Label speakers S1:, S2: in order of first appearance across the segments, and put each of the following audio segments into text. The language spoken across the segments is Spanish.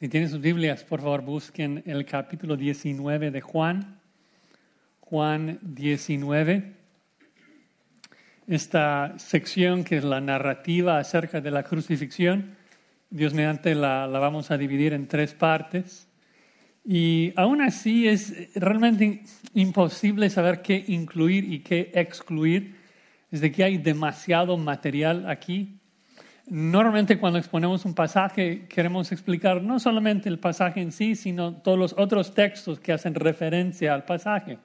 S1: Si tienen sus Biblias, por favor busquen el capítulo 19 de Juan. Juan 19. Esta sección que es la narrativa acerca de la crucifixión, Dios mediante la, la vamos a dividir en tres partes. Y aún así es realmente imposible saber qué incluir y qué excluir, desde que hay demasiado material aquí Normalmente cuando exponemos un pasaje queremos explicar no solamente el pasaje en sí, sino todos los otros textos que hacen referencia al pasaje.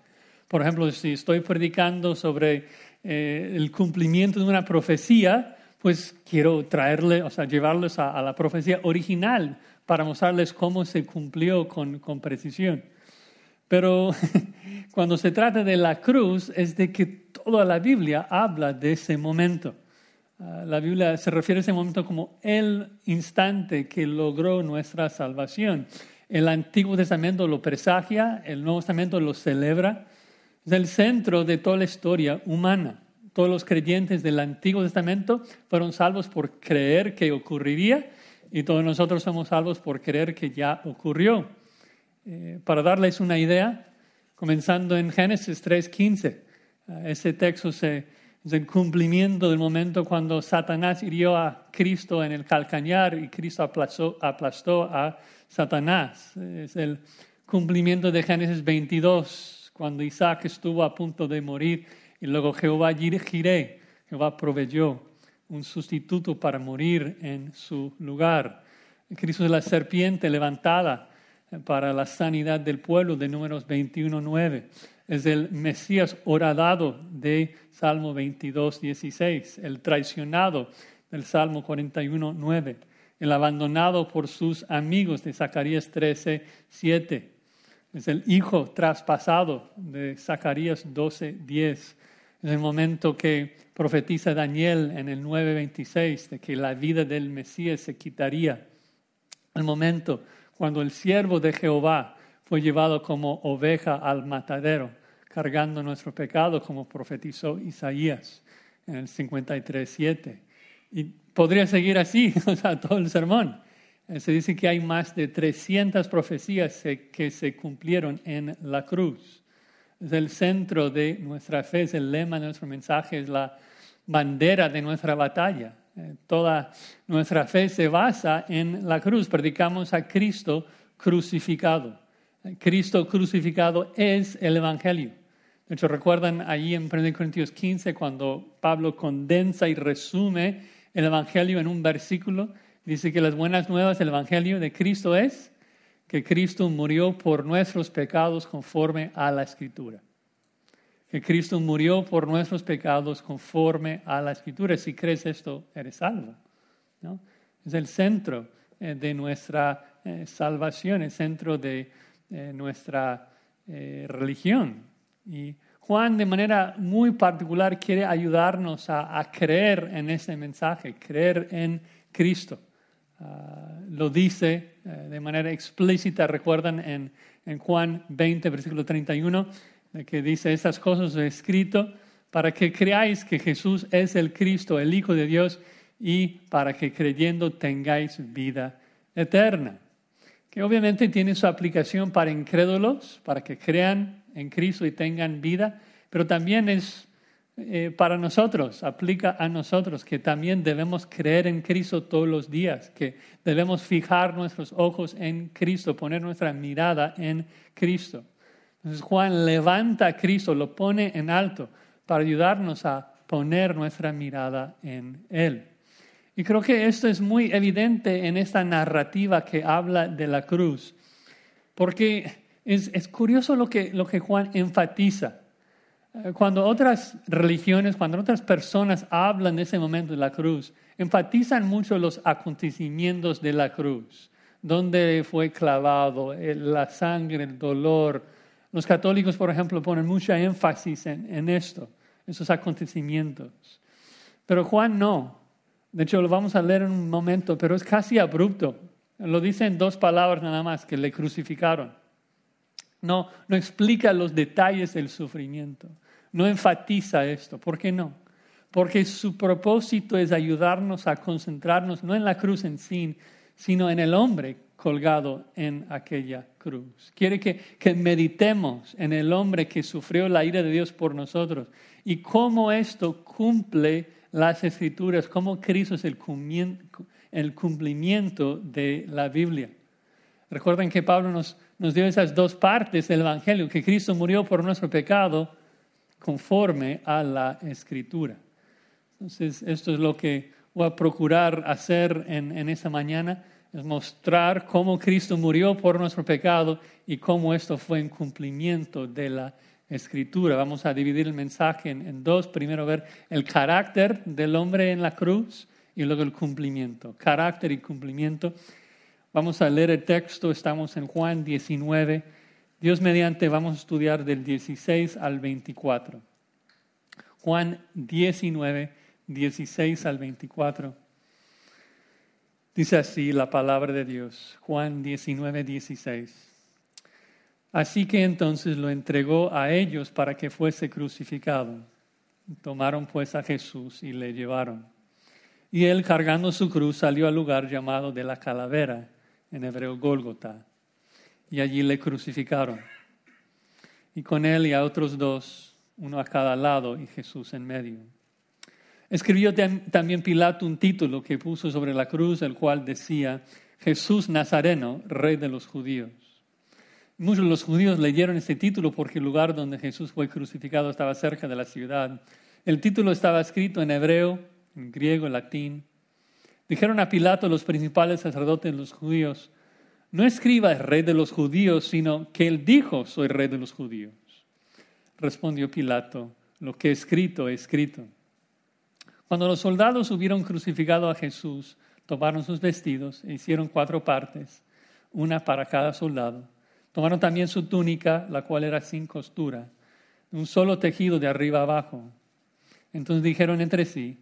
S1: Por ejemplo, si estoy predicando sobre eh, el cumplimiento de una profecía, pues quiero traerle, o sea, llevarles a, la profecía original para mostrarles cómo se cumplió con, con precisión. Pero cuando se trata de la cruz, es de que toda la Biblia habla de ese momento. Ah, la Biblia se refiere a ese momento como el instante que logró nuestra salvación. El Antiguo Testamento lo presagia, el Nuevo Testamento lo celebra. Es el centro de toda la historia humana. Todos los creyentes del Antiguo Testamento fueron salvos por creer que ocurriría y todos nosotros somos salvos por creer que ya ocurrió. Eh, para darles una idea, comenzando en Génesis 3.15, ah, ese texto se, es el cumplimiento del momento cuando Satanás hirió a Cristo en el calcañar y Cristo aplastó, a Satanás. Es el cumplimiento de Génesis 22, cuando Isaac estuvo a punto de morir y luego Jehová giré, Jehová proveyó un sustituto para morir en su lugar. Cristo es la serpiente levantada para la sanidad del pueblo de números 21.9 es el Mesías horadado de Salmo 22, 16, el traicionado del Salmo 41, 9, el abandonado por sus amigos de Zacarías 13, 7. Es el hijo traspasado de Zacarías 12, 10. Es el momento que profetiza Daniel en el 9:26 de que la vida del Mesías se quitaría. El momento cuando el siervo de Jehová fue llevado como oveja al matadero, cargando nuestro pecado, como profetizó Isaías en el 53.7. Y podría seguir así, o sea, todo el sermón. Eh, se dice que hay más de 300 profecías que se cumplieron en la cruz. Es el centro de nuestra fe, es el lema de nuestro mensaje, es la bandera de nuestra batalla. Eh, toda nuestra fe se basa en la cruz. Predicamos a Cristo crucificado. Cristo crucificado es el Evangelio. De hecho, recuerdan allí en 1 Corintios 15 cuando Pablo condensa y resume el Evangelio en un versículo. Dice que las buenas nuevas del Evangelio de Cristo es que Cristo murió por nuestros pecados conforme a la Escritura. Que Cristo murió por nuestros pecados conforme a la Escritura. Si crees esto, eres salvo. Es el centro eh, de nuestra eh, salvación, el centro de eh, nuestra religión. Y Juan de manera muy particular quiere ayudarnos a, creer en ese mensaje, creer en Cristo. Ah, lo dice de manera explícita, recuerdan en, en, Juan 20, versículo 31, de que dice, estas cosas he escrito para que creáis que Jesús es el Cristo, el Hijo de Dios, y para que creyendo tengáis vida eterna que obviamente tiene su aplicación para incrédulos, para que crean en Cristo y tengan vida, pero también es eh, para nosotros, aplica a nosotros, que también debemos creer en Cristo todos los días, que debemos fijar nuestros ojos en Cristo, poner nuestra mirada en Cristo. Entonces Juan levanta a Cristo, lo pone en alto para ayudarnos a poner nuestra mirada en Él. Y creo que esto es muy evidente en esta narrativa que habla de la cruz, porque es, es curioso lo que, lo que Juan enfatiza. Eh, cuando otras religiones, cuando otras personas hablan de ese momento de la cruz, enfatizan mucho los acontecimientos de la cruz, donde fue clavado, la sangre, el dolor. Los católicos, por ejemplo, ponen mucha énfasis en, en esto, esos acontecimientos. Pero Juan no. De hecho, lo vamos a leer en un momento, pero es casi abrupto. Lo dice en dos palabras nada más, que le crucificaron. No, no explica los detalles del sufrimiento. No enfatiza esto. ¿Por qué no? Porque su propósito es ayudarnos a concentrarnos no en la cruz en sí, sino en el hombre colgado en aquella cruz. Quiere que, que meditemos en el hombre que sufrió la ira de Dios por nosotros y cómo esto cumple las escrituras, cómo Cristo es el cumplimiento de la Biblia. Recuerden que Pablo nos, nos dio esas dos partes del Evangelio, que Cristo murió por nuestro pecado conforme a la escritura. Entonces, esto es lo que voy a procurar hacer en, en esta mañana, es mostrar cómo Cristo murió por nuestro pecado y cómo esto fue en cumplimiento de la escritura. Vamos a dividir el mensaje en, en, dos. Primero ver el carácter del hombre en la cruz y luego el cumplimiento. Carácter y cumplimiento. Vamos a leer el texto, estamos en Juan 19. Dios mediante vamos a estudiar del 16 al 24. Juan 19, 16 al 24. Dice así la palabra de Dios, Juan 19, 16. Así que entonces lo entregó a ellos para que fuese crucificado. Tomaron pues a Jesús y le llevaron. Y él, cargando su cruz, salió al lugar llamado de la calavera, en hebreo Gólgota, y allí le crucificaron. Y con él y a otros dos, uno a cada lado y Jesús en medio. Escribió también Pilato un título que puso sobre la cruz, el cual decía, Jesús Nazareno, rey de los judíos. Muchos de los judíos leyeron este título porque el lugar donde Jesús fue crucificado estaba cerca de la ciudad. El título estaba escrito en hebreo, en griego, en latín. Dijeron a Pilato los principales sacerdotes de los judíos, no escriba rey de los judíos, sino que él dijo, soy rey de los judíos. Respondió Pilato, lo que he escrito, he escrito. Cuando los soldados hubieron crucificado a Jesús, tomaron sus vestidos e hicieron cuatro partes, una para cada soldado Tomaron también su túnica, la cual era sin costura, un solo tejido de arriba abajo. Entonces dijeron entre sí,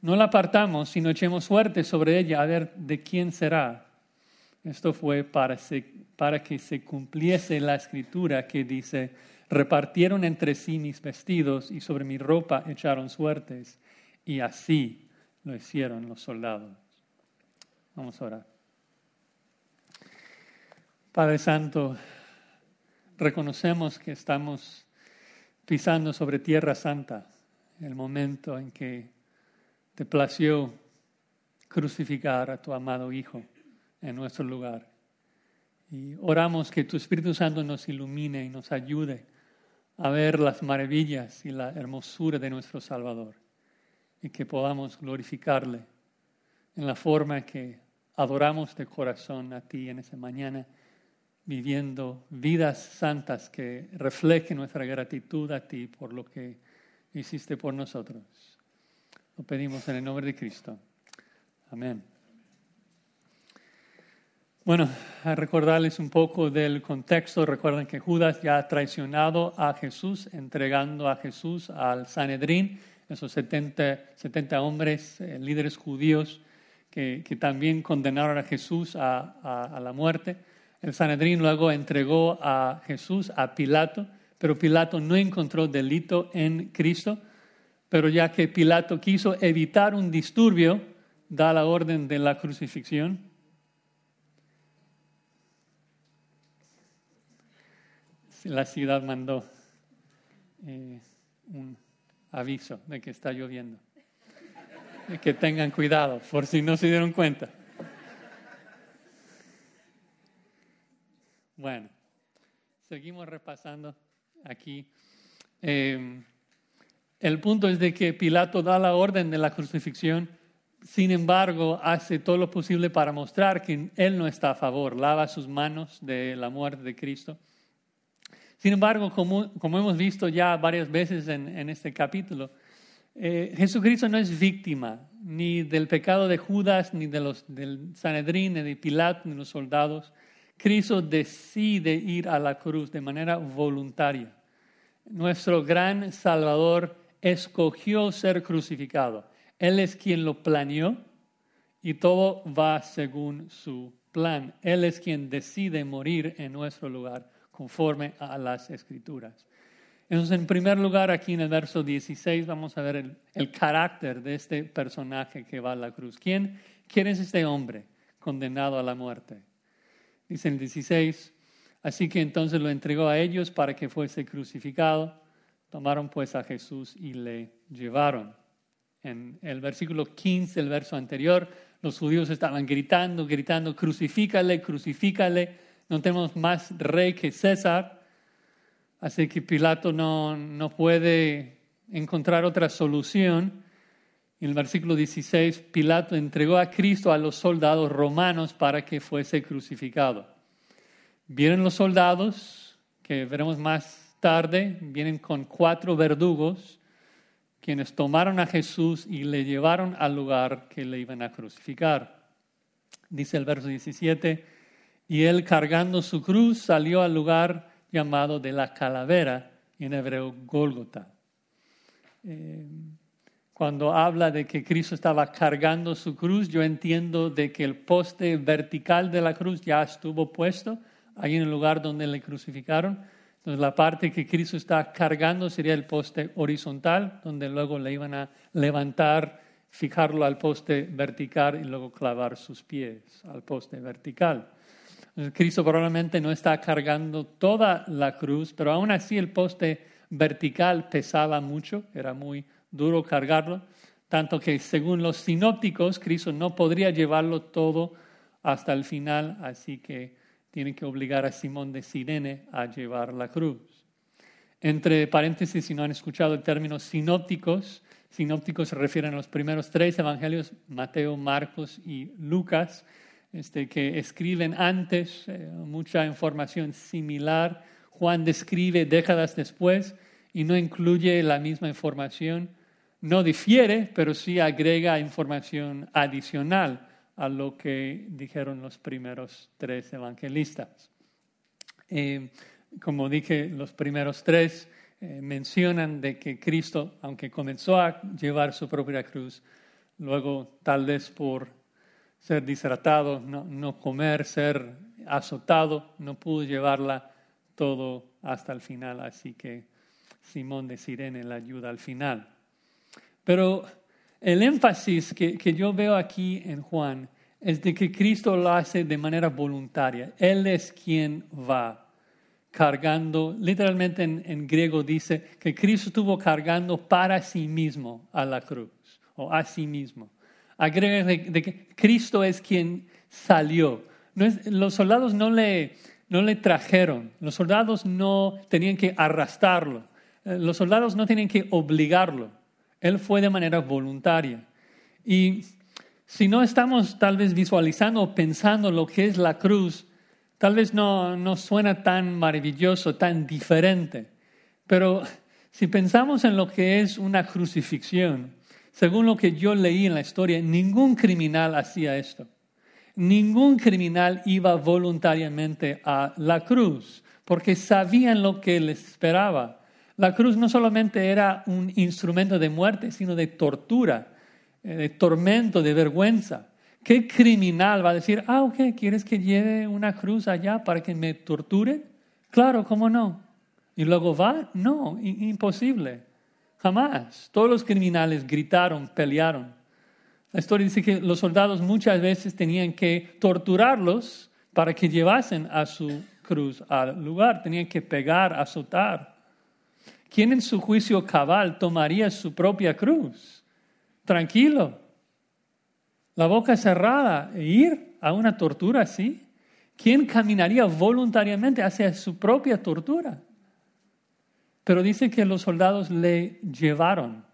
S1: no la apartamos, sino echemos suerte sobre ella a ver de quién será. Esto fue para, para que se cumpliese la escritura que dice, repartieron entre sí mis vestidos y sobre mi ropa echaron suertes. Y así lo hicieron los soldados. Vamos a orar. Padre Santo, reconocemos que estamos pisando sobre tierra santa, el momento en que te plació crucificar a tu amado Hijo en nuestro lugar. Y oramos que tu Espíritu Santo nos ilumine y nos ayude a ver las maravillas y la hermosura de nuestro Salvador y que podamos glorificarle en la forma que adoramos de corazón a ti en esta mañana viviendo vidas santas que reflejen nuestra gratitud a ti por lo que hiciste por nosotros. Lo pedimos en el nombre de Cristo. Amén. Bueno, a recordarles un poco del contexto. Recuerden que Judas ya ha traicionado a Jesús, entregando a Jesús al Sanedrín, esos 70, 70 hombres, eh, líderes judíos, que, también condenaron a Jesús a, a la muerte. El Sanedrín luego entregó a Jesús a Pilato, pero Pilato no encontró delito en Cristo, pero ya que Pilato quiso evitar un disturbio, da la orden de la crucifixión. La ciudad mandó eh, un aviso de que está lloviendo, de que tengan cuidado, por si no se dieron cuenta. Bueno, seguimos repasando aquí. Em, el punto es de que Pilato da la orden de la crucifixión, sin embargo, hace todo lo posible para mostrar que él no está a favor, lava sus manos de la muerte de Cristo. Sin embargo, como, hemos visto ya varias veces en, en este capítulo, eh, Jesucristo no es víctima ni del pecado de Judas, ni de los, del Sanedrín, ni de Pilato, ni de los soldados. Cristo decide ir a la cruz de manera voluntaria. Nuestro gran Salvador escogió ser crucificado. Él es quien lo planeó y todo va según su plan. Él es quien decide morir en nuestro lugar conforme a las escrituras. Entonces, en primer lugar, aquí en el verso 16 vamos a ver el, carácter de este personaje que va a la cruz. ¿Quién, ¿Quién es este hombre condenado a la muerte? Dice el 16, así que entonces lo entregó a ellos para que fuese crucificado. Tomaron pues a Jesús y le llevaron. En el versículo 15, el verso anterior, los judíos estaban gritando, gritando, crucifícale, crucifícale, no tenemos más rey que César. Así que Pilato no, no puede encontrar otra solución. En el versículo 16, Pilato entregó a Cristo a los soldados romanos para que fuese crucificado. Vienen los soldados, que veremos más tarde, vienen con cuatro verdugos, quienes tomaron a Jesús y le llevaron al lugar que le iban a crucificar. Dice el verso 17, y él cargando su cruz salió al lugar llamado de la calavera, en hebreo Gólgota. Eh, cuando habla de que Cristo estaba cargando su cruz, yo entiendo de que el poste vertical de la cruz ya estuvo puesto ahí en el lugar donde le crucificaron. Entonces la parte que Cristo está cargando sería el poste horizontal, donde luego le iban a levantar, fijarlo al poste vertical y luego clavar sus pies al poste vertical. Cristo probablemente no está cargando toda la cruz, pero aún así el poste vertical pesaba mucho, era muy duro cargarlo, tanto que según los sinópticos, Cristo no podría llevarlo todo hasta el final, así que tiene que obligar a Simón de Sirene a llevar la cruz. Entre paréntesis, si no han escuchado el término sinópticos, sinópticos se refieren a los primeros tres evangelios, Mateo, Marcos y Lucas, este, que escriben antes eh, mucha información similar. Juan describe décadas después y no incluye la misma información. No difiere, pero sí agrega información adicional a lo que dijeron los primeros tres evangelistas. Eh, como dije, los primeros tres eh, mencionan de que Cristo, aunque comenzó a llevar su propia cruz, luego tal vez por ser disratado, no, comer, ser azotado, no pudo llevarla todo hasta el final, así que Simón de Sirene la ayuda al final. Pero el énfasis que, yo veo aquí en Juan es de que Cristo lo hace de manera voluntaria. Él es quien va cargando, literalmente en, en griego dice que Cristo estuvo cargando para sí mismo a la cruz o a sí mismo agrega de, que Cristo es quien salió. los soldados no le, no le trajeron, los soldados no tenían que arrastrarlo, eh, los soldados no tenían que obligarlo. Él fue de manera voluntaria. Y si no estamos tal vez visualizando o pensando lo que es la cruz, tal vez no, no suena tan maravilloso, tan diferente. Pero si pensamos en lo que es una crucifixión, según lo que yo leí en la historia, ningún criminal hacía esto. Ningún criminal iba voluntariamente a la cruz porque sabían lo que les esperaba. La cruz no solamente era un instrumento de muerte, sino de tortura, eh, de tormento, de vergüenza. ¿Qué criminal va a decir, ah, ok, ¿quieres que lleve una cruz allá para que me torture? Claro, ¿cómo no? ¿Y luego va? No, imposible. Jamás. Todos los criminales gritaron, pelearon. La historia dice que los soldados muchas veces tenían que torturarlos para que llevasen a su cruz al lugar. Tenían que pegar, azotar. ¿Quién en su juicio cabal tomaría su propia cruz? Tranquilo. La boca cerrada e ir a una tortura así. ¿Quién caminaría voluntariamente hacia su propia tortura? Pero dice que los soldados le llevaron.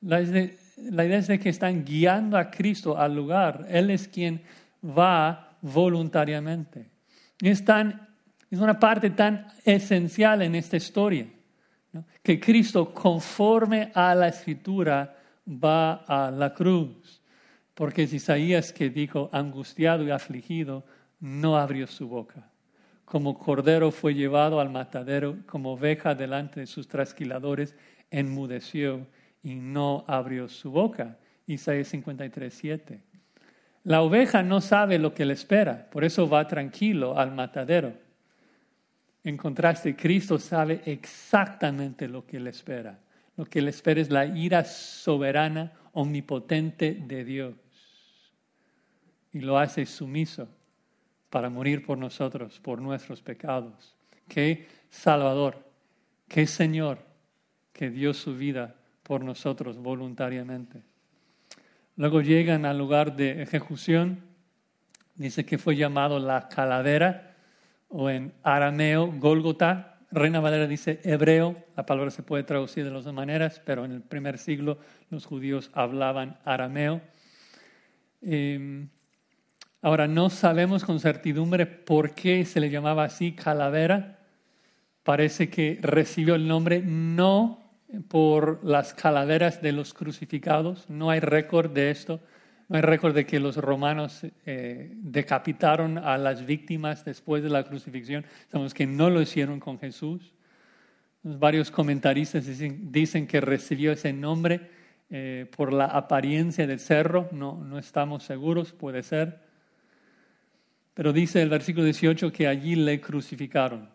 S1: La, idea es de que están guiando a Cristo al lugar. Él es quien va voluntariamente. Es, una parte tan esencial en esta historia, que Cristo, conforme a la escritura, va a la cruz. Porque es Isaías que dijo, angustiado y afligido, no abrió su boca. Como cordero fue llevado al matadero, como oveja delante de sus trasquiladores, enmudeció y no abrió su boca. Isaías 53, 7. La oveja no sabe lo que le espera, por eso va tranquilo al matadero. En contraste, Cristo sabe exactamente lo que le espera. Lo que le espera es la ira soberana, omnipotente de Dios. Y lo hace sumiso para morir por nosotros, por nuestros pecados. Qué Salvador, qué Señor que dio su vida por nosotros voluntariamente. Luego llegan al lugar de ejecución, dice que fue llamado la calavera o en arameo Gólgota. Reina Valera dice hebreo, la palabra se puede traducir de las dos maneras, pero en el primer siglo los judíos hablaban arameo. Em, ahora, no sabemos con certidumbre por qué se le llamaba así calavera. Parece que recibió el nombre no por las calaveras de los crucificados, no hay récord de esto, no hay récord de que los romanos eh, decapitaron a las víctimas después de la crucifixión. Sabemos que no lo hicieron con Jesús. Varios comentaristas dicen, que recibió ese nombre eh, por la apariencia del cerro. No, no estamos seguros, puede ser. Pero dice el versículo 18 que allí le crucificaron.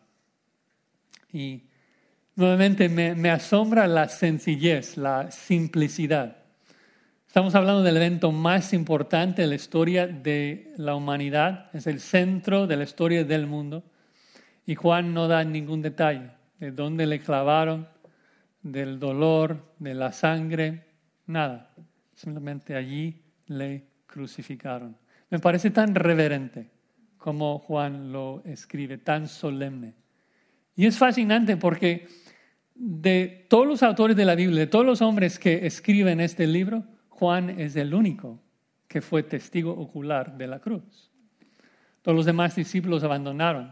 S1: Y nuevamente me, me asombra la sencillez, la simplicidad. Estamos hablando del evento más importante de la historia de la humanidad, es el centro de la historia del mundo. Y Juan no da ningún detalle de dónde le clavaron, del dolor, de la sangre, nada. Simplemente allí le crucificaron. Me parece tan reverente como Juan lo escribe, tan solemne. Y es fascinante porque de todos los autores de la Biblia, de todos los hombres que escriben este libro, Juan es el único que fue testigo ocular de la cruz. Todos los demás discípulos abandonaron.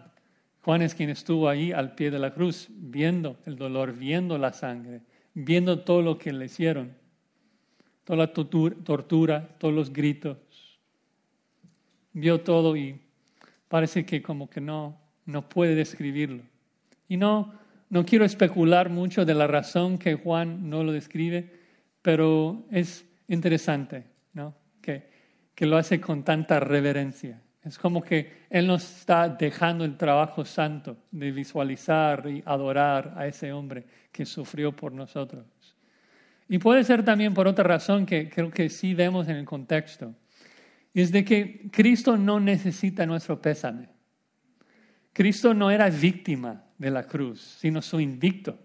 S1: Juan es quien estuvo ahí al pie de la cruz, viendo el dolor, viendo la sangre, viendo todo lo que le hicieron, toda la tortura, todos los gritos. Vio todo y parece que como que no, no puede describirlo. Y no, no quiero especular mucho de la razón que Juan no lo describe, pero es interesante, ¿no? Que, que lo hace con tanta reverencia. Es como que Él nos está dejando el trabajo santo de visualizar y adorar a ese hombre que sufrió por nosotros. Y puede ser también por otra razón que creo que sí vemos en el contexto. Es de que Cristo no necesita nuestro pésame. Cristo no era víctima de la cruz, sino su invicto.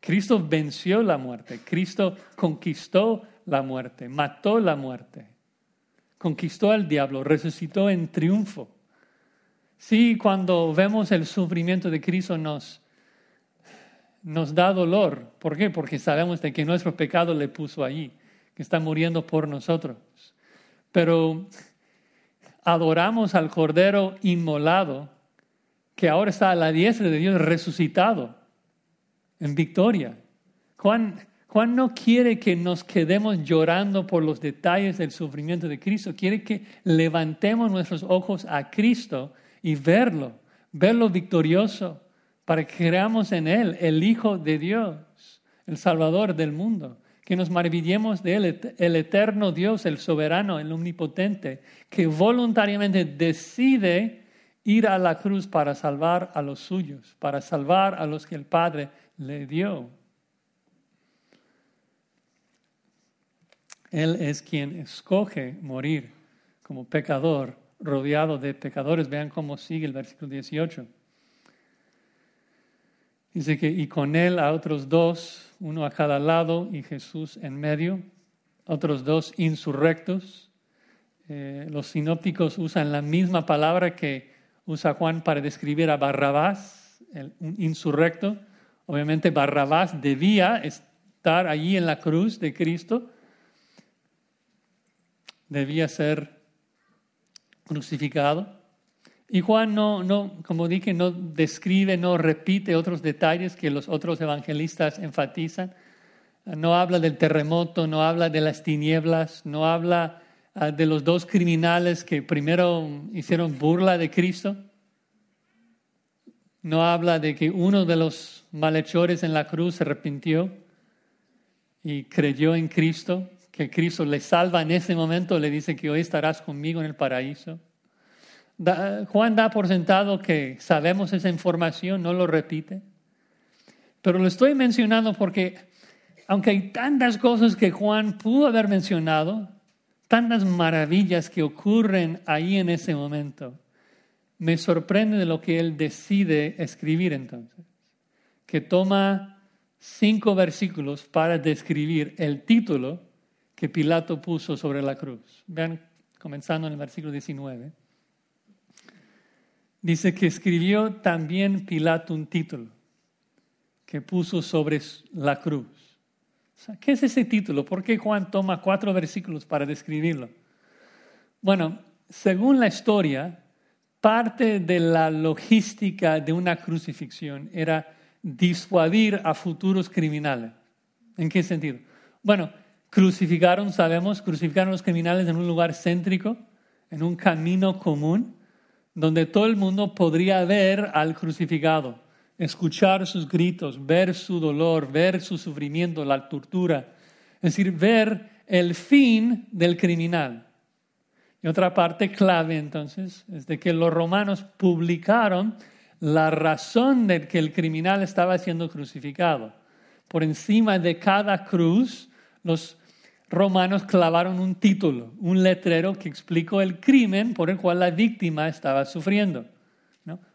S1: Cristo venció la muerte. Cristo conquistó la muerte, mató la muerte, conquistó al diablo, resucitó en triunfo. Sí, cuando vemos el sufrimiento de Cristo nos, nos da dolor. ¿Por qué? Porque sabemos de que nuestro pecado le puso allí, que está muriendo por nosotros. Pero adoramos al Cordero inmolado, que ahora está a la diestra de Dios resucitado en victoria. Juan Juan no quiere que nos quedemos llorando por los detalles del sufrimiento de Cristo, quiere que levantemos nuestros ojos a Cristo y verlo, verlo victorioso, para que creamos en Él, el Hijo de Dios, el Salvador del mundo, que nos maravillemos de Él, el eterno Dios, el soberano, el omnipotente, que voluntariamente decide ir a la cruz para salvar a los suyos, para salvar a los que el Padre le dio. Él es quien escoge morir como pecador, rodeado de pecadores. Vean cómo sigue el versículo 18. Dice que, y con él a otros dos, uno a cada lado y Jesús en medio, otros dos insurrectos. Eh, los sinópticos usan la misma palabra que usa Juan para describir a Barrabás, un insurrecto. Obviamente Barrabás debía estar allí en la cruz de Cristo, debía ser crucificado. Y Juan no, no, como dije, no describe, no repite otros detalles que los otros evangelistas enfatizan. No habla del terremoto, no habla de las tinieblas, no habla ah, de los dos criminales que primero hicieron burla de Cristo. No habla de que uno de los malhechores en la cruz se arrepintió y creyó en Cristo que Cristo le salva en ese momento, le dice que hoy estarás conmigo en el paraíso. Juan da por sentado que sabemos esa información, no lo repite. Pero lo estoy mencionando porque, aunque hay tantas cosas que Juan pudo haber mencionado, tantas maravillas que ocurren ahí en ese momento, me sorprende de lo que él decide escribir entonces, que toma cinco versículos para describir el título que Pilato puso sobre la cruz. Vean, comenzando en el versículo 19. Dice que escribió también Pilato un título que puso sobre la cruz. ¿Qué es ese título? ¿Por qué Juan toma cuatro versículos para describirlo? Bueno, según la historia, parte de la logística de una crucifixión era disuadir a futuros criminales. ¿En qué sentido? Bueno, crucificaron, sabemos, crucificaron a los criminales en un lugar céntrico, en un camino común, donde todo el mundo podría ver al crucificado, escuchar sus gritos, ver su dolor, ver su sufrimiento, la tortura, es decir, ver el fin del criminal. Y otra parte clave entonces es de que los romanos publicaron la razón de que el criminal estaba siendo crucificado. Por encima de cada cruz, los romanos clavaron un título, un letrero que explicó el crimen por el cual la víctima estaba sufriendo.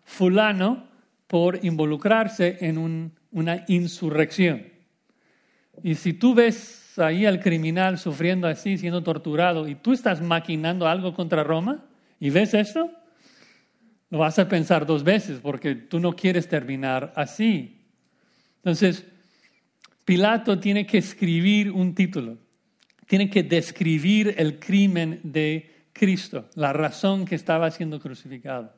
S1: Fulano por involucrarse en una insurrección. Y si tú ves ahí al criminal sufriendo así, siendo torturado, y tú estás maquinando algo contra Roma, y ves esto, lo vas a pensar dos veces porque tú no quieres terminar así. Entonces, Pilato tiene que escribir un título, tiene que describir el crimen de Cristo, la razón que estaba siendo crucificado.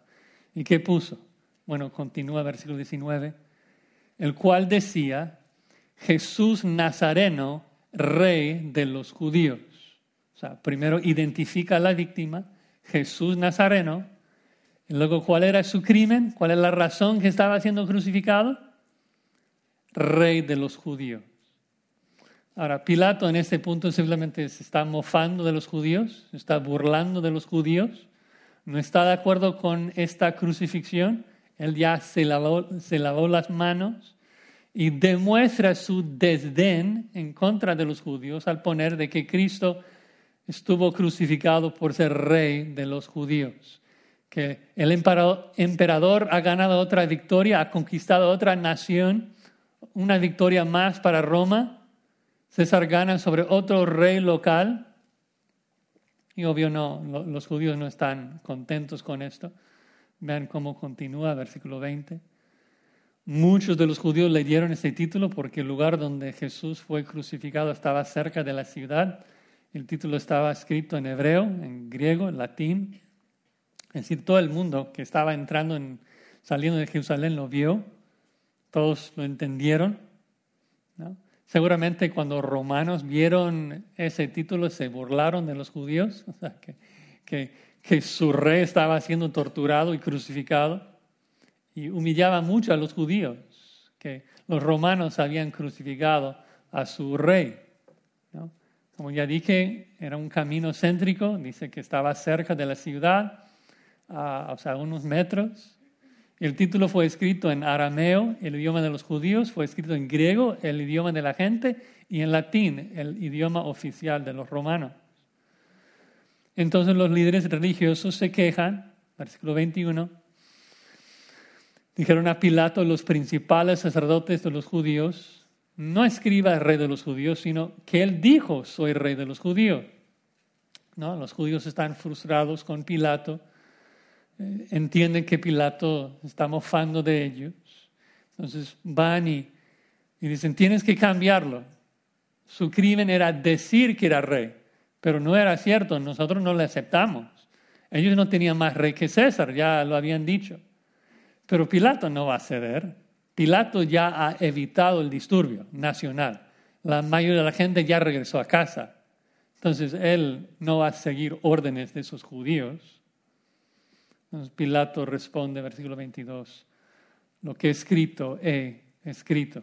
S1: ¿Y qué puso? Bueno, continúa versículo 19, el cual decía, Jesús Nazareno, rey de los judíos. O sea, primero identifica a la víctima, Jesús Nazareno, y luego cuál era su crimen, cuál es la razón que estaba siendo crucificado, rey de los judíos. Ahora, Pilato en este punto simplemente se está mofando de los judíos, se está burlando de los judíos, no está de acuerdo con esta crucifixión, él ya se lavó, se lavó las manos y demuestra su desdén en contra de los judíos al poner de que Cristo estuvo crucificado por ser rey de los judíos, que el emperador ha ganado otra victoria, ha conquistado otra nación, una victoria más para Roma. César gana sobre otro rey local. Y obvio no, los judíos no están contentos con esto. Vean cómo continúa, versículo 20. Muchos de los judíos le dieron ese título porque el lugar donde Jesús fue crucificado estaba cerca de la ciudad. El título estaba escrito en hebreo, en griego, en latín. Es decir, todo el mundo que estaba entrando, en, saliendo de Jerusalén lo vio, todos lo entendieron. Seguramente cuando romanos vieron ese título se burlaron de los judíos, que, que su rey estaba siendo torturado y crucificado y humillaba mucho a los judíos, que los romanos habían crucificado a su rey. Como ya dije, era un camino céntrico, dice que estaba cerca de la ciudad, a, o sea, unos metros. El título fue escrito en arameo, el idioma de los judíos, fue escrito en griego, el idioma de la gente, y en latín, el idioma oficial de los romanos. Entonces los líderes religiosos se quejan, versículo 21, Dijeron a Pilato los principales sacerdotes de los judíos, no escriba rey de los judíos, sino que él dijo, soy rey de los judíos. ¿No? Los judíos están frustrados con Pilato, entienden que Pilato está mofando de ellos. Entonces van y, y dicen, tienes que cambiarlo. Su crimen era decir que era rey, pero no era cierto, nosotros no le aceptamos. Ellos no tenían más rey que César, ya lo habían dicho. Pero Pilato no va a ceder. Pilato ya ha evitado el disturbio nacional. La mayoría de la gente ya regresó a casa. Entonces él no va a seguir órdenes de esos judíos. Pilato responde, versículo 22, lo que he escrito he escrito.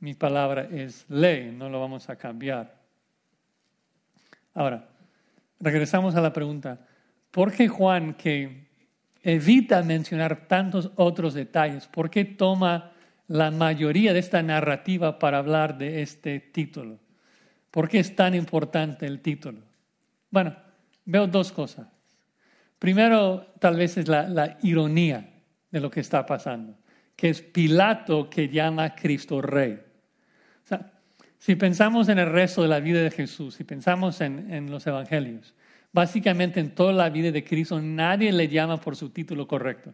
S1: Mi palabra es ley, no lo vamos a cambiar. Ahora, regresamos a la pregunta, ¿por qué Juan, que evita mencionar tantos otros detalles? ¿Por qué toma la mayoría de esta narrativa para hablar de este título? ¿Por qué es tan importante el título? Bueno, veo dos cosas. Primero, tal vez es la, ironía de lo que está pasando, que es Pilato que llama a Cristo rey. O sea, si pensamos en el resto de la vida de Jesús, si pensamos en, en los evangelios, básicamente en toda la vida de Cristo nadie le llama por su título correcto.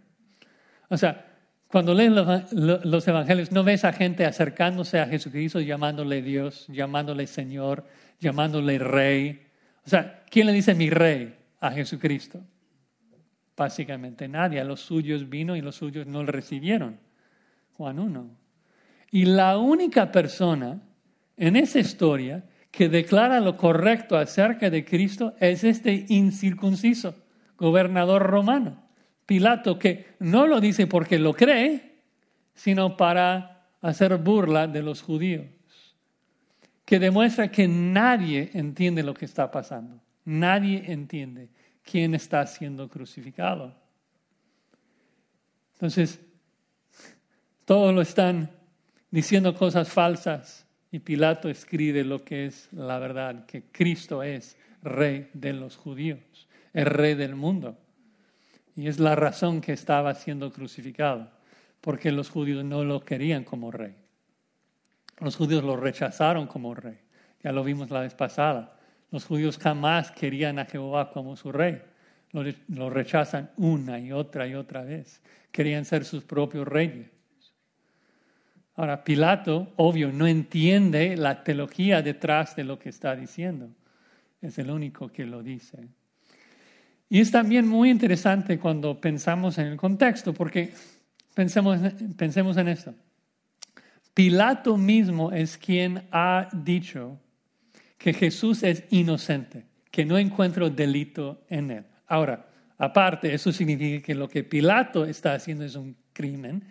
S1: O sea, cuando lees los, evangelios, no ves a gente acercándose a Jesucristo llamándole Dios, llamándole Señor, llamándole Rey. O sea, ¿quién le dice mi Rey a Jesucristo? Básicamente nadie. A los suyos vino y los suyos no le recibieron. Juan 1. Y la única persona en esa historia que declara lo correcto acerca de Cristo es este incircunciso, gobernador romano. Pilato que no lo dice porque lo cree, sino para hacer burla de los judíos, que demuestra que nadie entiende lo que está pasando, nadie entiende quién está siendo crucificado. Entonces, todos lo están diciendo cosas falsas y Pilato escribe lo que es la verdad, que Cristo es rey de los judíos, es rey del mundo. Y es la razón que estaba siendo crucificado, porque los judíos no lo querían como rey. Los judíos lo rechazaron como rey. Ya lo vimos la vez pasada. Los judíos jamás querían a Jehová como su rey. Lo, rechazan una y otra y otra vez. Querían ser sus propios reyes. Ahora, Pilato, obvio, no entiende la teología detrás de lo que está diciendo. Es el único que lo dice. Y es también muy interesante cuando pensamos en el contexto, porque pensemos, pensemos en esto. Pilato mismo es quien ha dicho que Jesús es inocente, que no encuentro delito en él. Ahora, aparte, eso significa que lo que Pilato está haciendo es un crimen,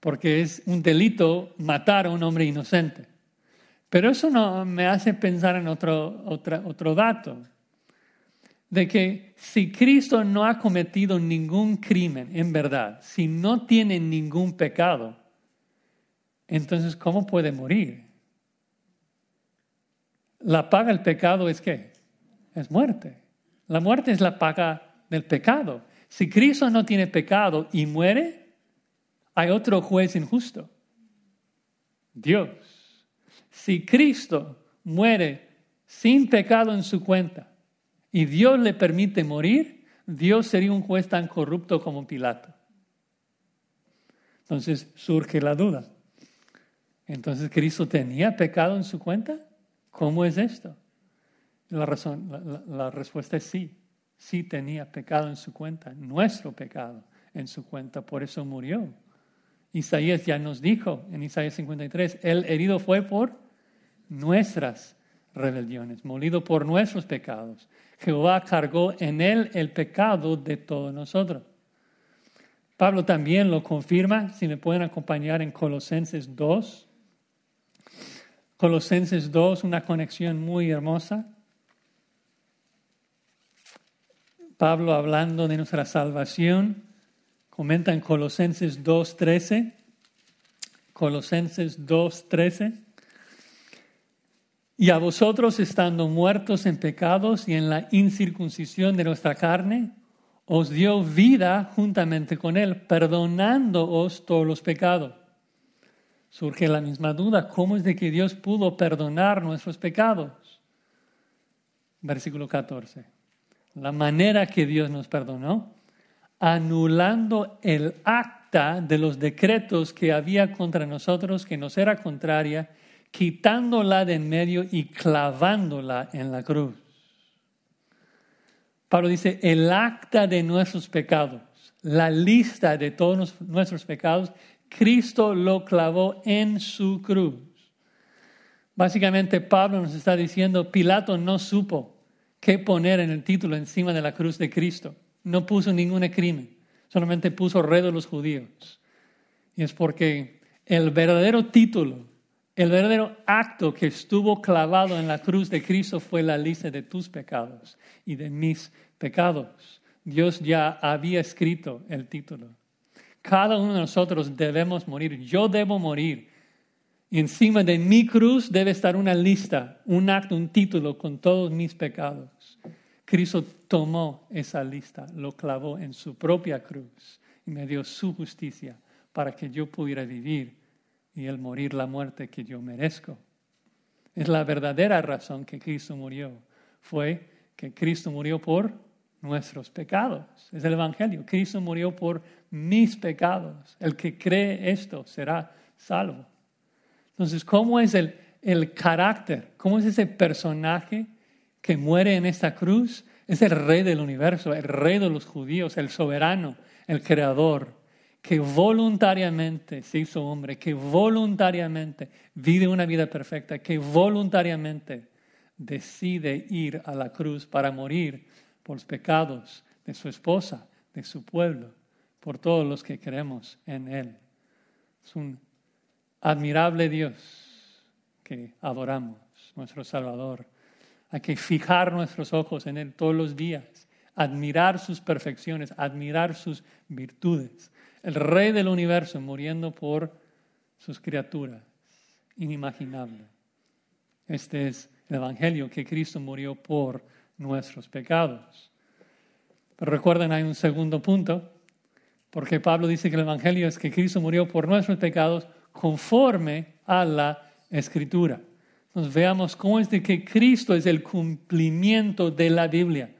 S1: porque es un delito matar a un hombre inocente. Pero eso no me hace pensar en otro, otro dato de que si Cristo no ha cometido ningún crimen en verdad, si no tiene ningún pecado, entonces ¿cómo puede morir? La paga del pecado es qué? Es muerte. La muerte es la paga del pecado. Si Cristo no tiene pecado y muere, hay otro juez injusto. Dios. Si Cristo muere sin pecado en su cuenta, y Dios le permite morir, Dios sería un juez tan corrupto como Pilato. Entonces surge la duda. Entonces, ¿Cristo tenía pecado en su cuenta? ¿Cómo es esto? La, razón, la, respuesta es sí. Sí tenía pecado en su cuenta, nuestro pecado en su cuenta, por eso murió. Isaías ya nos dijo en Isaías 53, el herido fue por nuestras rebeliones, molido por nuestros pecados. Jehová cargó en él el pecado de todos nosotros. Pablo también lo confirma, si me pueden acompañar en Colosenses 2. Colosenses 2, una conexión muy hermosa. Pablo hablando de nuestra salvación, comenta en Colosenses 2.13, Colosenses 2.13, y a vosotros, estando muertos en pecados y en la incircuncisión de nuestra carne, os dio vida juntamente con Él, perdonándoos todos los pecados. Surge la misma duda, ¿cómo es de que Dios pudo perdonar nuestros pecados? Versículo 14. La manera que Dios nos perdonó, anulando el acta de los decretos que había contra nosotros, que nos era contraria, quitándola de en medio y clavándola en la cruz. Pablo dice, el acta de nuestros pecados, la lista de todos nuestros pecados, Cristo lo clavó en su cruz. Básicamente Pablo nos está diciendo, Pilato no supo qué poner en el título encima de la cruz de Cristo. No puso ningún crimen, solamente puso rey de los judíos. Y es porque el verdadero título el verdadero acto que estuvo clavado en la cruz de Cristo fue la lista de tus pecados y de mis pecados. Dios ya había escrito el título. Cada uno de nosotros debemos morir. Yo debo morir. Y encima de mi cruz debe estar una lista, un acto, un título con todos mis pecados. Cristo tomó esa lista, lo clavó en su propia cruz y me dio su justicia para que yo pudiera vivir y él morir la muerte que yo merezco. Es la verdadera razón que Cristo murió. Fue que Cristo murió por nuestros pecados. Es el Evangelio. Cristo murió por mis pecados. El que cree esto será salvo. Entonces, ¿cómo es el, el carácter? ¿Cómo es ese personaje que muere en esta cruz? Es el rey del universo, el rey de los judíos, el soberano, el creador, que voluntariamente se hizo hombre, que voluntariamente vive una vida perfecta, que voluntariamente decide ir a la cruz para morir por los pecados de su esposa, de su pueblo, por todos los que creemos en Él. Es un admirable Dios que adoramos, nuestro Salvador. Hay que fijar nuestros ojos en Él todos los días, admirar sus perfecciones, admirar sus virtudes el rey del universo muriendo por sus criaturas. Inimaginable. Este es el Evangelio, que Cristo murió por nuestros pecados. Pero recuerden, hay un segundo punto, porque Pablo dice que el Evangelio es que Cristo murió por nuestros pecados conforme a la Escritura. Entonces veamos cómo es de que Cristo es el cumplimiento de la Biblia.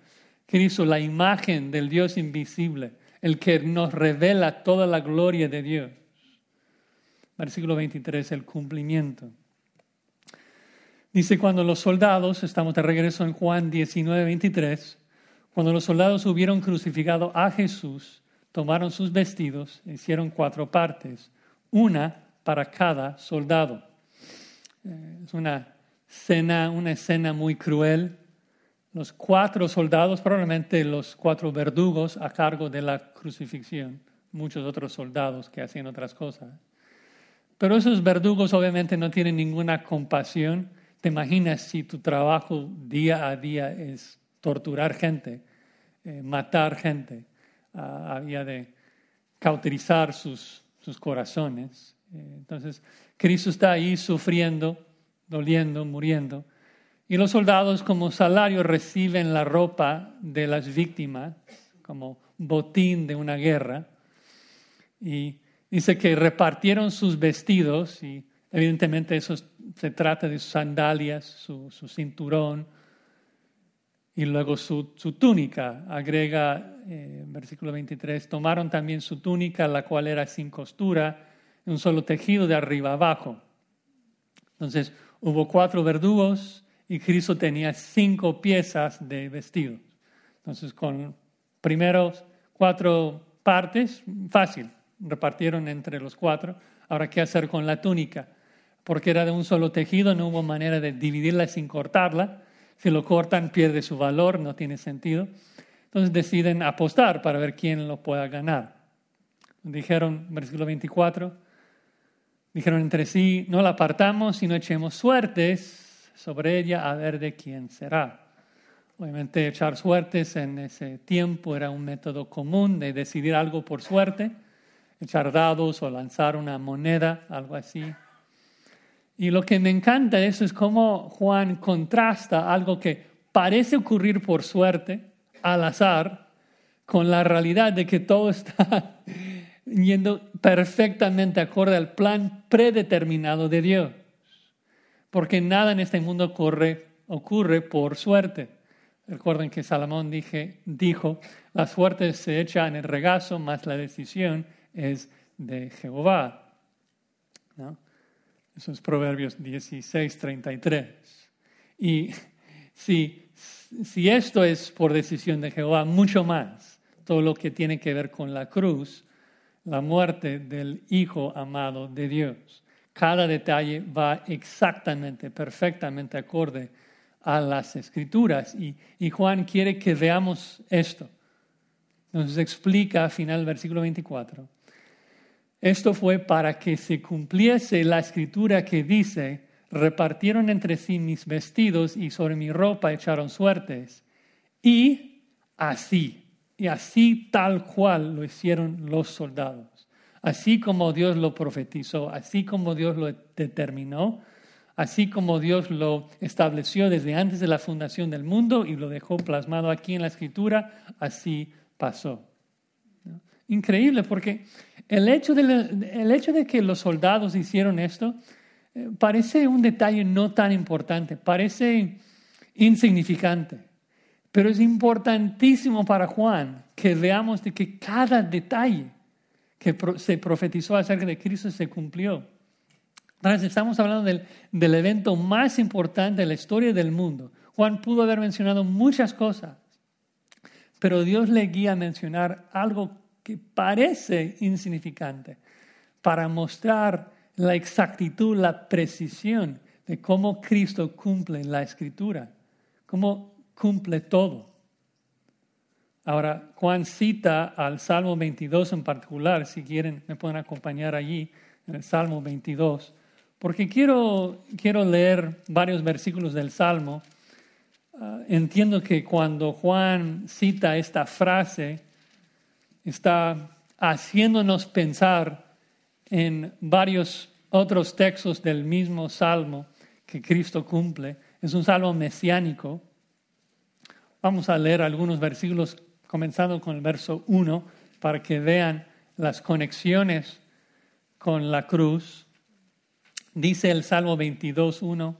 S1: Cristo, la imagen del Dios invisible el que nos revela toda la gloria de Dios. Versículo 23, el cumplimiento. Dice, cuando los soldados, estamos de regreso en Juan 19, 23, cuando los soldados hubieron crucificado a Jesús, tomaron sus vestidos e hicieron cuatro partes, una para cada soldado. Eh, es una escena, una escena muy cruel, los cuatro soldados, probablemente los cuatro verdugos a cargo de la crucifixión, muchos otros soldados que hacían otras cosas. Pero esos verdugos obviamente no tienen ninguna compasión. Te imaginas si tu trabajo día a día es torturar gente, eh, matar gente, ah, había de cauterizar sus, sus corazones. Eh, entonces, Cristo está ahí sufriendo, doliendo, muriendo y los soldados como salario reciben la ropa de las víctimas, como botín de una guerra. Y dice que repartieron sus vestidos, y evidentemente eso se trata de sus sandalias, su, cinturón, y luego su, túnica. Agrega, eh, versículo 23, tomaron también su túnica, la cual era sin costura, un solo tejido de arriba abajo. Entonces, hubo cuatro verdugos y Cristo tenía cinco piezas de vestido. Entonces, con primeros cuatro partes, fácil, repartieron entre los cuatro. Ahora, ¿qué hacer con la túnica? Porque era de un solo tejido, no hubo manera de dividirla sin cortarla. Si lo cortan, pierde su valor, no tiene sentido. Entonces deciden apostar para ver quién lo pueda ganar. Dijeron, versículo 24, dijeron entre sí, no la apartamos, sino echemos suertes sobre ella a ver de quién será. Obviamente echar suertes en ese tiempo era un método común de decidir algo por suerte, echar dados o lanzar una moneda, algo así. Y lo que me encanta de eso es cómo Juan contrasta algo que parece ocurrir por suerte, al azar, con la realidad de que todo está yendo perfectamente acorde al plan predeterminado de Dios porque nada en este mundo ocurre, por suerte. Recuerden que Salomón dijo, la suerte se echa en el regazo, más la decisión es de Jehová. ¿No? Eso es Proverbios 16, 33. Y si, si esto es por decisión de Jehová, mucho más, todo lo que tiene que ver con la cruz, la muerte del Hijo amado de Dios cada detalle va exactamente, perfectamente acorde a las escrituras. Y, Juan quiere que veamos esto. Nos explica al final versículo 24. Esto fue para que se cumpliese la escritura que dice, repartieron entre sí mis vestidos y sobre mi ropa echaron suertes. Y así, y así tal cual lo hicieron los soldados así como Dios lo profetizó, así como Dios lo determinó, así como Dios lo estableció desde antes de la fundación del mundo y lo dejó plasmado aquí en la escritura, así pasó. Increíble, porque el hecho, de el hecho de que los soldados hicieron esto eh, parece un detalle no tan importante, parece insignificante, pero es importantísimo para Juan que veamos que cada detalle que se profetizó acerca de Cristo se cumplió. Estamos hablando del, del evento más importante de la historia del mundo. Juan pudo haber mencionado muchas cosas, pero Dios le guía a mencionar algo que parece insignificante para mostrar la exactitud, la precisión de cómo Cristo cumple la escritura, cómo cumple todo. Ahora, Juan cita al Salmo 22 en particular, si quieren me pueden acompañar allí, en el Salmo 22, porque quiero, quiero leer varios versículos del Salmo. Ah, entiendo que cuando Juan cita esta frase, está haciéndonos pensar en varios otros textos del mismo salmo que Cristo cumple. Es un salmo mesiánico. Vamos a leer algunos versículos comenzando con el verso 1 para que vean las conexiones con la cruz. Dice el Salmo 22, 1,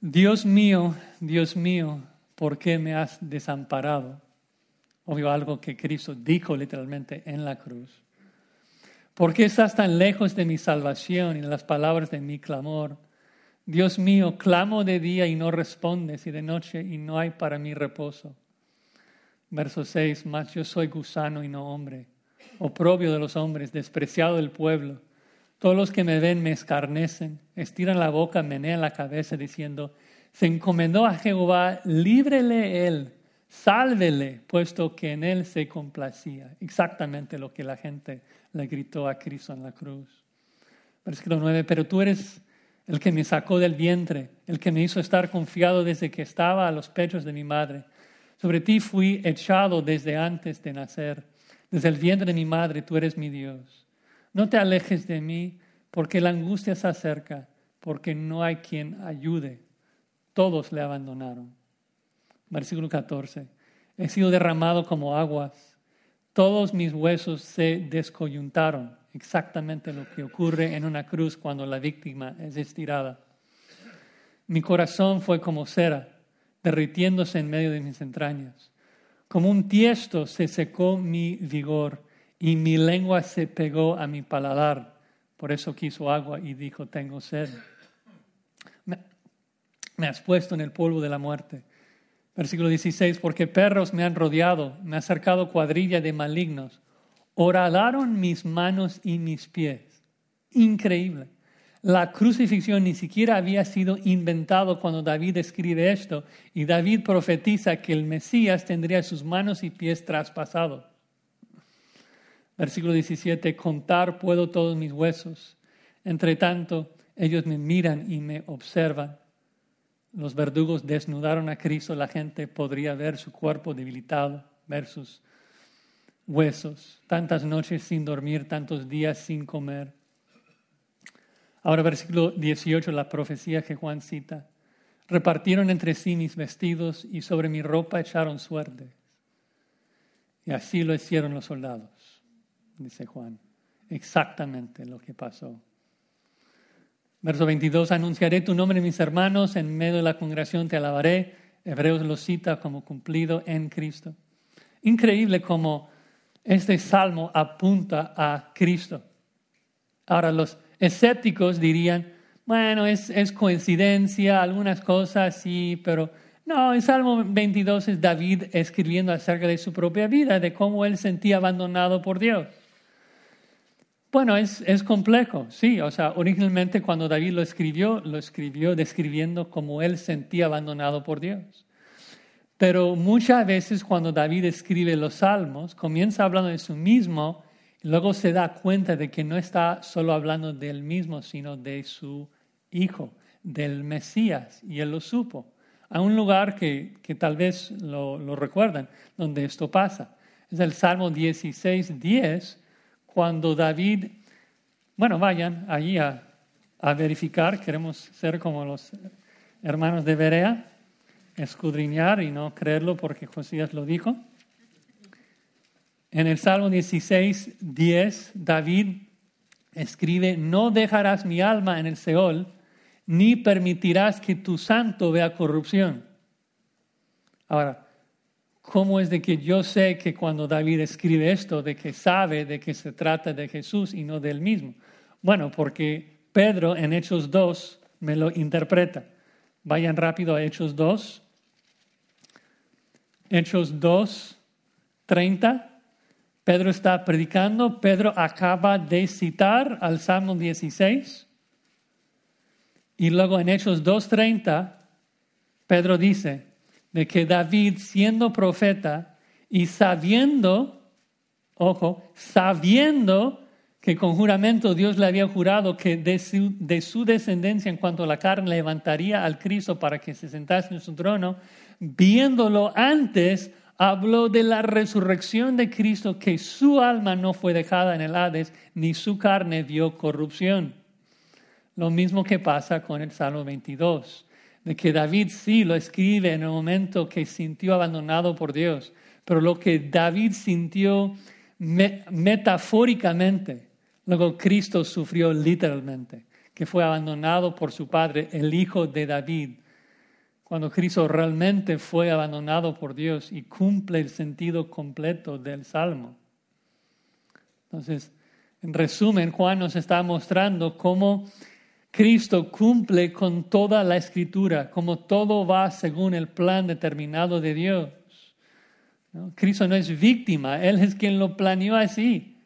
S1: Dios mío, Dios mío, ¿por qué me has desamparado? Obvio, algo que Cristo dijo literalmente en la cruz. ¿Por qué estás tan lejos de mi salvación y de las palabras de mi clamor? Dios mío, clamo de día y no respondes, y de noche y no hay para mí reposo. Verso 6, mas yo soy gusano y no hombre, oprobio de los hombres, despreciado del pueblo. Todos los que me ven me escarnecen, estiran la boca, menean la cabeza, diciendo, se encomendó a Jehová, líbrele él Sálvele, puesto que en él se complacía. Exactamente lo que la gente le gritó a Cristo en la cruz. Versículo 9, pero tú eres el que me sacó del vientre, el que me hizo estar confiado desde que estaba a los pechos de mi madre. Sobre ti fui echado desde antes de nacer. Desde el vientre de mi madre tú eres mi Dios. No te alejes de mí, porque la angustia se acerca, porque no hay quien ayude. Todos le abandonaron. Versículo 14. He sido derramado como aguas. Todos mis huesos se descoyuntaron. Exactamente lo que ocurre en una cruz cuando la víctima es estirada. Mi corazón fue como cera, derritiéndose en medio de mis entrañas. Como un tiesto se secó mi vigor y mi lengua se pegó a mi paladar. Por eso quiso agua y dijo, tengo sed. Me has puesto en el polvo de la muerte Versículo 16, porque perros me han rodeado, me ha acercado cuadrilla de malignos, horadaron mis manos y mis pies. Increíble. La crucifixión ni siquiera había sido inventado cuando David escribe esto y David profetiza que el Mesías tendría sus manos y pies traspasados. Versículo 17, contar puedo todos mis huesos. Entre tanto, ellos me miran y me observan los verdugos desnudaron a Cristo, la gente podría ver su cuerpo debilitado, ver sus huesos, tantas noches sin dormir, tantos días sin comer. Ahora versículo 18, la profecía que Juan cita. Repartieron entre sí mis vestidos y sobre mi ropa echaron suerte. Y así lo hicieron los soldados, dice Juan. Exactamente lo que pasó. Verso 22, anunciaré tu nombre, mis hermanos, en medio de la congregación te alabaré. Hebreos lo cita como cumplido en Cristo. Increíble como este salmo apunta a Cristo. Ahora, los escépticos dirían, bueno, es, es coincidencia, algunas cosas sí, pero no, el Salmo 22 es David escribiendo acerca de su propia vida, de cómo él sentía abandonado por Dios. Bueno, es, es, complejo, sí. O sea, originalmente cuando David lo escribió, lo escribió describiendo cómo él sentía abandonado por Dios. Pero muchas veces cuando David escribe los salmos, comienza hablando de sí mismo y luego se da cuenta de que no está solo hablando de él mismo, sino de su hijo, del Mesías, y él lo supo. A un lugar que, que tal vez lo, lo recuerdan, donde esto pasa. Es el Salmo 16, 10 cuando David, bueno, vayan allí a verificar, queremos ser como los hermanos de Berea, escudriñar y no creerlo porque Josías lo dijo. En el Salmo 16, 10, David escribe, no dejarás mi alma en el Seol, ni permitirás que tu santo vea corrupción. Ahora, ¿cómo es de que yo sé que cuando David escribe esto, de que sabe de que se trata de Jesús y no del mismo? Bueno, porque Pedro en Hechos 2 me lo interpreta. Vayan rápido a Hechos 2. Hechos 2, 30. Pedro está predicando, Pedro acaba de citar al Salmo 16 y luego en Hechos 2.30, Pedro dice de que David siendo profeta y sabiendo, ojo, sabiendo que con juramento Dios le había jurado que de su, de su descendencia en cuanto a la carne levantaría al Cristo para que se sentase en su trono, viéndolo antes, habló de la resurrección de Cristo, que su alma no fue dejada en el Hades, ni su carne vio corrupción. Lo mismo que pasa con el Salmo 22, de que David sí lo escribe en el momento que sintió abandonado por Dios, pero lo que David sintió metafóricamente, luego Cristo sufrió literalmente, que fue abandonado por su Padre, el Hijo de David cuando Cristo realmente fue abandonado por Dios y cumple el sentido completo del Salmo. Entonces, en resumen, Juan nos está mostrando cómo Cristo cumple con toda la escritura, cómo todo va según el plan determinado de Dios. Cristo no es víctima, Él es quien lo planeó así.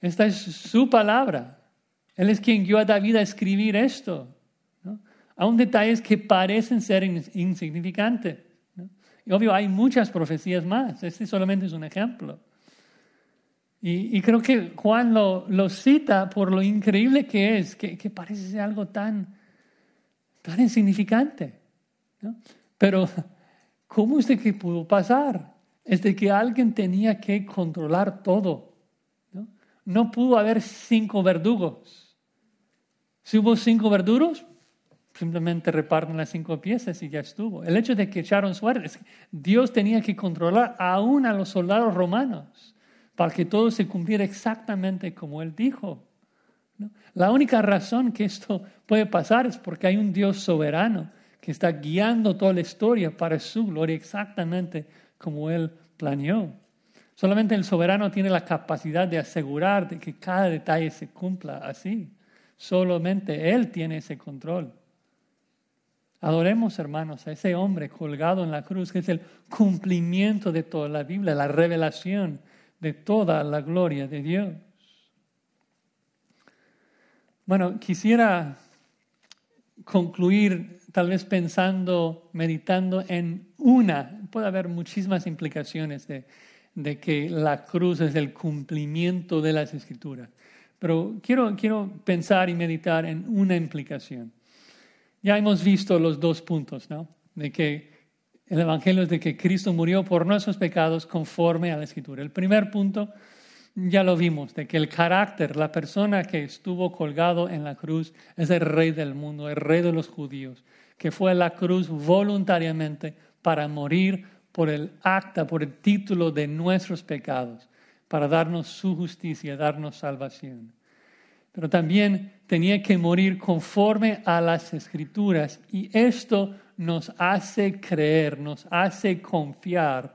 S1: Esta es su palabra. Él es quien dio a David a escribir esto. Aún detalles que parecen ser insignificantes. Y obvio, hay muchas profecías más. Este solamente es un ejemplo. Y, creo que Juan lo, lo, cita por lo increíble que es, que, que, parece ser algo tan, tan insignificante. Pero, ¿cómo es de que pudo pasar? Es de que alguien tenía que controlar todo. No, no pudo haber cinco verdugos. Si hubo cinco verdugos, simplemente reparten las cinco piezas y ya estuvo. El hecho de que echaron suerte, Dios tenía que controlar aún a los soldados romanos para que todo se cumpliera exactamente como Él dijo. La única razón que esto puede pasar es porque hay un Dios soberano que está guiando toda la historia para su gloria exactamente como Él planeó. Solamente el soberano tiene la capacidad de asegurar de que cada detalle se cumpla así. Solamente Él tiene ese control. Adoremos, hermanos, a ese hombre colgado en la cruz, que es el cumplimiento de toda la Biblia, la revelación de toda la gloria de Dios. Bueno, quisiera concluir tal vez pensando, meditando en una, puede haber muchísimas implicaciones de, que la cruz es el cumplimiento de las escrituras, pero quiero, quiero pensar y meditar en una implicación. Ya hemos visto los dos puntos, ¿no? De que el Evangelio es de que Cristo murió por nuestros pecados conforme a la Escritura. El primer punto ya lo vimos, de que el carácter, la persona que estuvo colgado en la cruz es el rey del mundo, el rey de los judíos, que fue a la cruz voluntariamente para morir por el acta, por el título de nuestros pecados, para darnos su justicia, darnos salvación pero también tenía que morir conforme a las escrituras. Y esto nos hace creer, nos hace confiar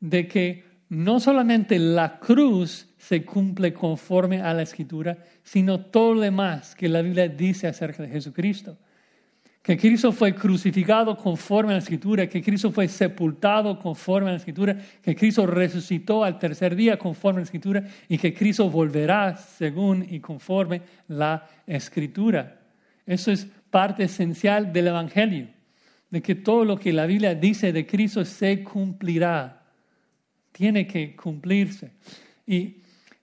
S1: de que no solamente la cruz se cumple conforme a la escritura, sino todo lo demás que la Biblia dice acerca de Jesucristo que Cristo fue crucificado conforme a la escritura, que Cristo fue sepultado conforme a la escritura, que Cristo resucitó al tercer día conforme a la escritura y que Cristo volverá según y conforme la escritura. Eso es parte esencial del Evangelio, de que todo lo que la Biblia dice de Cristo se cumplirá, tiene que cumplirse. Y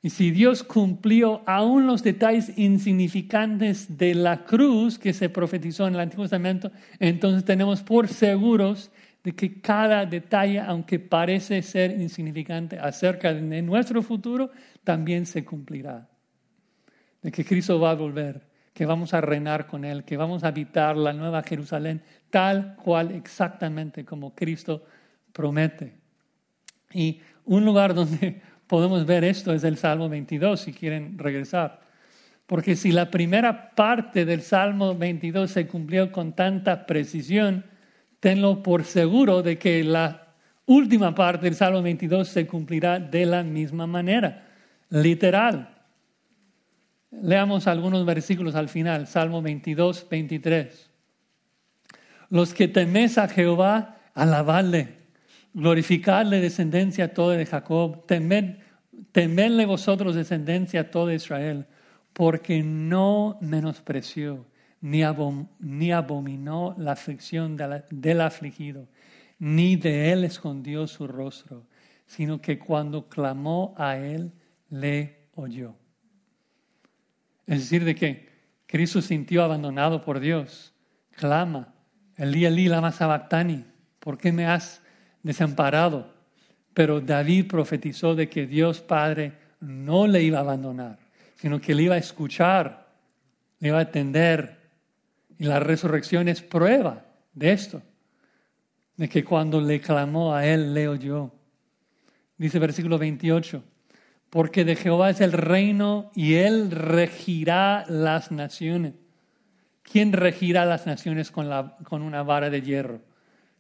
S1: y si Dios cumplió aún los detalles insignificantes de la cruz que se profetizó en el Antiguo Testamento, entonces tenemos por seguros de que cada detalle, aunque parece ser insignificante acerca de nuestro futuro, también se cumplirá. De que Cristo va a volver, que vamos a reinar con Él, que vamos a habitar la nueva Jerusalén tal cual exactamente como Cristo promete. Y un lugar donde podemos ver esto es el Salmo 22, si quieren regresar. Porque si la primera parte del Salmo 22 se cumplió con tanta precisión, tenlo por seguro de que la última parte del Salmo 22 se cumplirá de la misma manera, literal. Leamos algunos versículos al final, Salmo 22, 23. Los que teméis a Jehová, alabadle, glorificadle descendencia toda de Jacob, temed, temedle vosotros descendencia toda de Israel, porque no menospreció ni, abominó la aflicción del afligido, ni de él escondió su rostro, sino que cuando clamó a él, le oyó. Es decir, de que Cristo sintió abandonado por Dios. Clama, Elí, Elí, lama sabactani, ¿por qué me has desamparado? Pero David profetizó de que Dios Padre no le iba a abandonar, sino que le iba a escuchar, le iba a atender. Y la resurrección es prueba de esto, de que cuando le clamó a él, le oyó. Dice versículo 28 porque de Jehová es el reino y él regirá las naciones. ¿Quién regirá las naciones con, la, con una vara de hierro?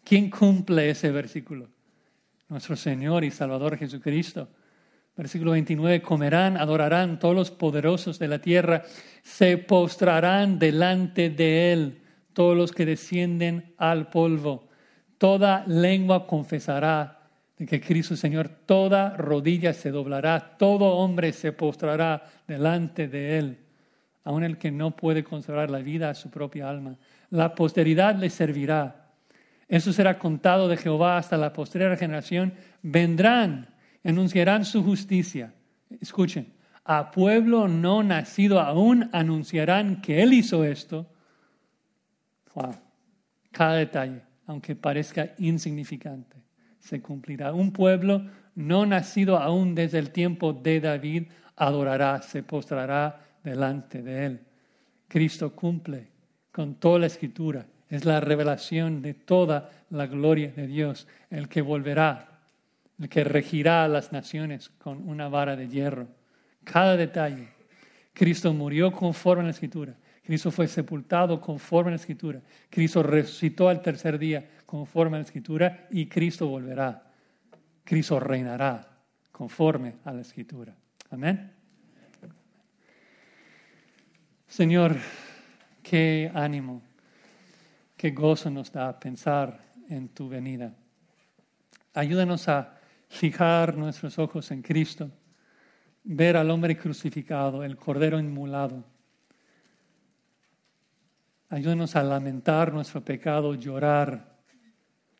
S1: ¿Quién cumple ese versículo? Nuestro Señor y Salvador Jesucristo. Versículo 29, comerán, adorarán todos los poderosos de la tierra, se postrarán delante de Él todos los que descienden al polvo. Toda lengua confesará de que Cristo Señor, toda rodilla se doblará, todo hombre se postrará delante de Él, aun el que no puede conservar la vida a su propia alma. La posteridad le servirá. Eso será contado de Jehová hasta la posterior generación. Vendrán, anunciarán su justicia. Escuchen, a pueblo no nacido aún anunciarán que Él hizo esto. Wow. Cada detalle, aunque parezca insignificante se cumplirá. Un pueblo no nacido aún desde el tiempo de David adorará, se postrará delante de él. Cristo cumple con toda la escritura. Es la revelación de toda la gloria de Dios, el que volverá, el que regirá a las naciones con una vara de hierro. Cada detalle. Cristo murió conforme a la escritura. Cristo fue sepultado conforme a la escritura. Cristo resucitó al tercer día conforme a la escritura y Cristo volverá. Cristo reinará conforme a la escritura. Amén. Señor, qué ánimo, qué gozo nos da pensar en tu venida. Ayúdanos a fijar nuestros ojos en Cristo, ver al hombre crucificado, el cordero inmulado. Ayúdanos a lamentar nuestro pecado, llorar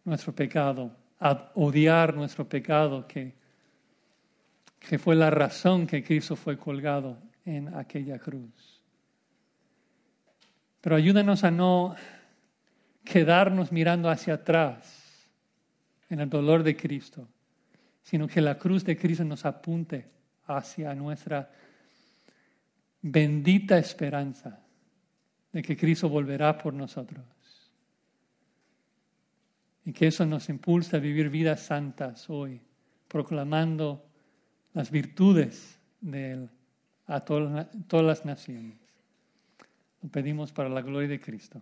S1: nuestro pecado, a odiar nuestro pecado, que, que fue la razón que Cristo fue colgado en aquella cruz. Pero ayúdanos a no quedarnos mirando hacia atrás en el dolor de Cristo, sino que la cruz de Cristo nos apunte hacia nuestra bendita esperanza de que Cristo volverá por nosotros. Y que eso nos impulsa a vivir vidas santas hoy, proclamando las virtudes de Él a todas las naciones. Lo pedimos para la gloria de Cristo.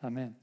S1: Amén.